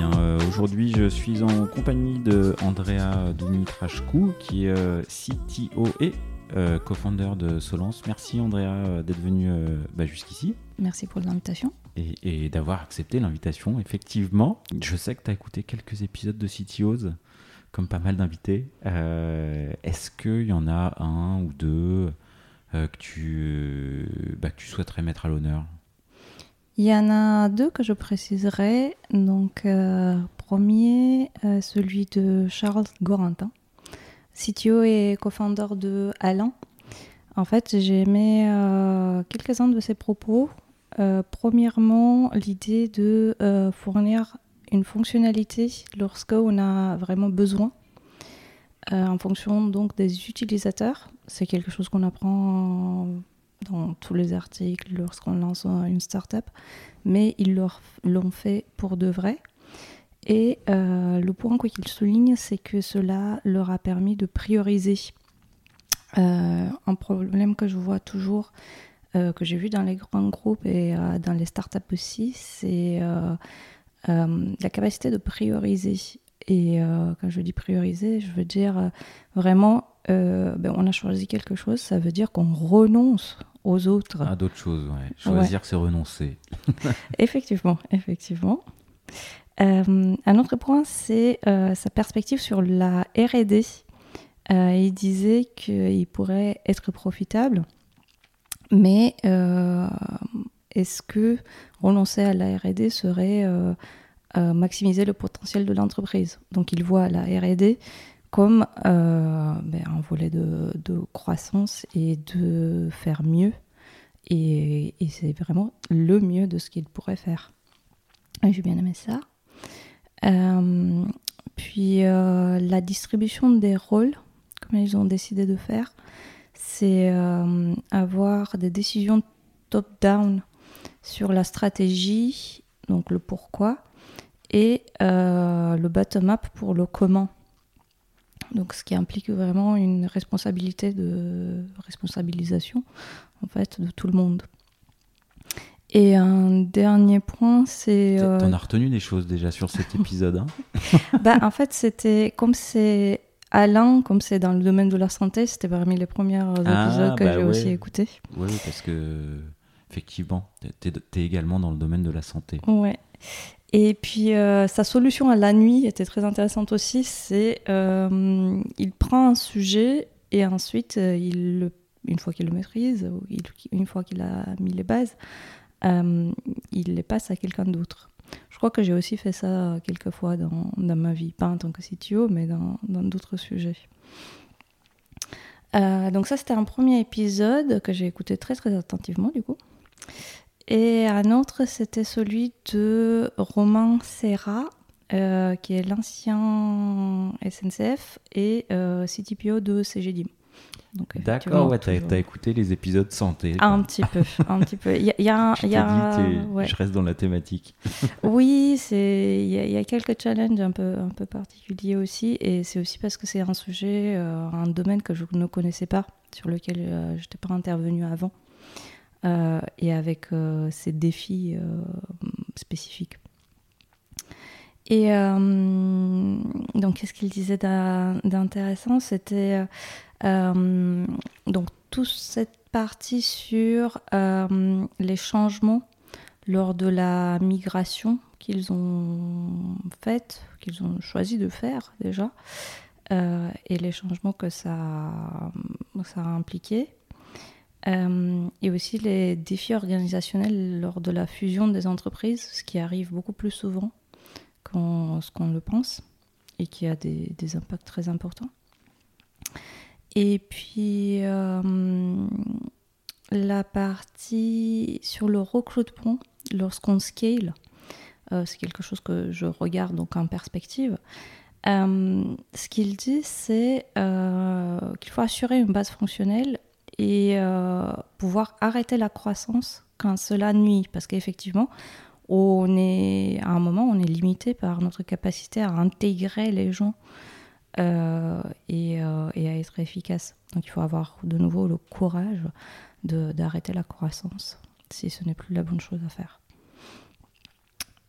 Aujourd'hui, je suis en compagnie de Andrea Dumitrashku, qui est euh, CTO et euh, co-founder de Solence. Merci Andrea euh, d'être venu euh, bah, jusqu'ici Merci pour l'invitation. et, et d'avoir accepté l'invitation. Effectivement, je sais que tu as écouté quelques épisodes de CTOs, comme pas mal d'invités. Euh, Est-ce qu'il y en a un ou deux euh, que, tu, bah, que tu souhaiterais mettre à l'honneur? Il y en a deux que je préciserai. Donc, euh, premier, euh, celui de Charles Gorantin, CTO et co-founder de Alain. En fait, j'ai aimé euh, quelques-uns de ses propos. Premièrement, l'idée de fournir une fonctionnalité lorsqu'on a vraiment besoin, en fonction donc des utilisateurs. C'est quelque chose qu'on apprend dans tous les articles lorsqu'on lance une startup, mais ils l'ont fait pour de vrai. Et euh, le point qu'il souligne, c'est que cela leur a permis de prioriser. Euh, un problème que je vois toujours, euh, que j'ai vu dans les grands groupes et dans les startups aussi, c'est la capacité de prioriser. Et quand je dis prioriser, je veux dire vraiment, euh, ben, on a choisi quelque chose, ça veut dire qu'on renonce aux autres. Ah, d'autres choses, ouais. Choisir, c'est renoncer. Effectivement, effectivement. Euh, un autre point, c'est euh, sa perspective sur la R&D. Il disait qu'il pourrait être profitable, mais est-ce que renoncer à la R&D serait maximiser le potentiel de l'entreprise? Donc il voit la R&D comme euh, ben, un volet de, croissance et de faire mieux et, c'est vraiment le mieux de ce qu'il pourrait faire. J'ai bien aimé ça. Euh, puis euh, la distribution des rôles, comme ils ont décidé de faire, c'est avoir des décisions top-down sur la stratégie, donc le pourquoi, et le bottom-up pour le comment. Donc, ce qui implique vraiment une responsabilité de responsabilisation en fait de tout le monde. Et un dernier point, c'est euh, T'en as retenu des choses déjà sur cet épisode. hein? Bah, en fait, c'était comme c'est Alain, comme c'est dans le domaine de la santé, c'était parmi les premiers Ah, épisodes que bah j'ai ouais. aussi écoutés. Oui, parce que effectivement, t'es es également dans le domaine de la santé. Ouais. Et puis euh, sa solution à la nuit était très intéressante aussi. C'est euh, il prend un sujet et ensuite euh, il une fois qu'il le maîtrise, il- une fois qu'il a mis les bases, euh, il les passe à quelqu'un d'autre. Je crois que j'ai aussi fait ça quelques fois dans, dans ma vie, pas en tant que CTO, mais dans d'autres sujets. Donc ça, c'était un premier épisode que j'ai écouté très très attentivement du coup. Et un autre, c'était celui de Romain Serra, euh, qui est l'ancien SNCF et euh, CTPO de CGDIM. D'accord, ouais, t'as toujours- écouté les épisodes santé. Un petit peu, un petit peu. Il y a, y a Je y a- dit, t'es- ouais. je reste dans la thématique. Oui, c'est il y, a- il y a quelques challenges un peu un peu particuliers aussi, et c'est aussi parce que c'est un sujet, euh, un domaine que je ne connaissais pas, sur lequel euh, je n'étais pas intervenue avant, euh, et avec euh, ces défis euh, spécifiques. Et euh, donc, qu'est-ce qu'il disait d'in- d'intéressant? C'était donc toute cette partie sur les changements lors de la migration qu'ils ont faite, qu'ils ont choisi de faire déjà, et les changements que ça, ça a impliqué. Euh, et aussi les défis organisationnels lors de la fusion des entreprises, ce qui arrive beaucoup plus souvent qu'on qu'on le pense et qui a des, impacts très importants. Et puis euh, la partie sur le recrutement lorsqu'on scale, euh, c'est quelque chose que je regarde donc en perspective. Ce qu'il dit, c'est qu'il faut assurer une base fonctionnelle et euh, pouvoir arrêter la croissance quand cela nuit. Parce qu'effectivement, on est, à un moment, on est limité par notre capacité à intégrer les gens euh, et, euh, et à être efficace. Donc il faut avoir de nouveau le courage d'arrêter la croissance si ce n'est plus la bonne chose à faire.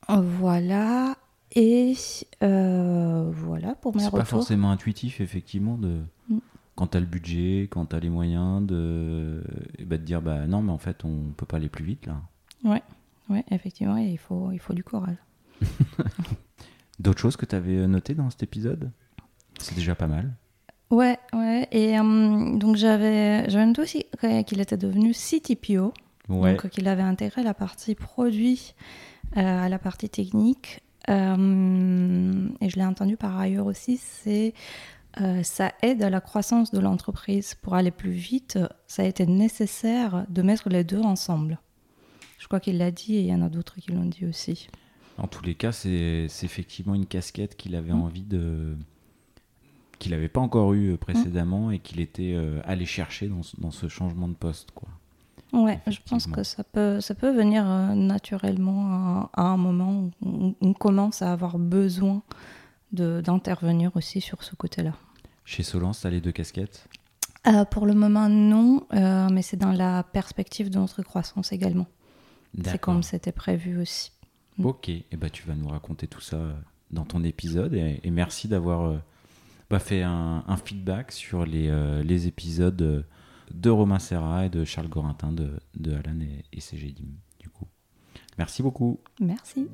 Voilà. Et euh, voilà pour mes C'est retours. pas forcément intuitif, effectivement, de Mm. Quand t'as le budget, quand t'as les moyens, de, ben, de dire bah non, mais en fait, on peut pas aller plus vite là. Oui, effectivement, il faut, il faut du courage. D'autres choses que t'avais noté dans cet épisode? C'est déjà pas mal. Ouais, ouais. Et euh, donc j'avais, j'avais noté aussi qu'il était devenu CTPO, Ouais. donc qu'il avait intégré la partie produit euh, à la partie technique. Euh, et je l'ai entendu par ailleurs aussi, c'est euh, ça aide à la croissance de l'entreprise. Pour aller plus vite, ça a été nécessaire de mettre les deux ensemble. Je crois qu'il l'a dit et il y en a d'autres qui l'ont dit aussi. En tous les cas, c'est effectivement une casquette qu'il avait Mm. envie de. qu'il n'avait pas encore eu euh, précédemment et qu'il était euh, allé chercher dans, ce- dans ce changement de poste. Quoi. Ouais, je pense que ça peut, ça peut venir euh, naturellement à, à un moment où on, on commence à avoir besoin d'intervenir aussi sur ce côté-là. Chez Solence, t'as les deux casquettes Euh, pour le moment, non, euh, mais c'est dans la perspective de notre croissance également. C'est comme c'était prévu aussi. Ok, et bah, tu vas nous raconter tout ça euh, dans ton épisode et, et merci d'avoir bah, fait un, un feedback sur les, les épisodes de Romain Serra et de Charles Gorintin de, de Alan et, et CGDIM. Du coup, merci beaucoup. Merci.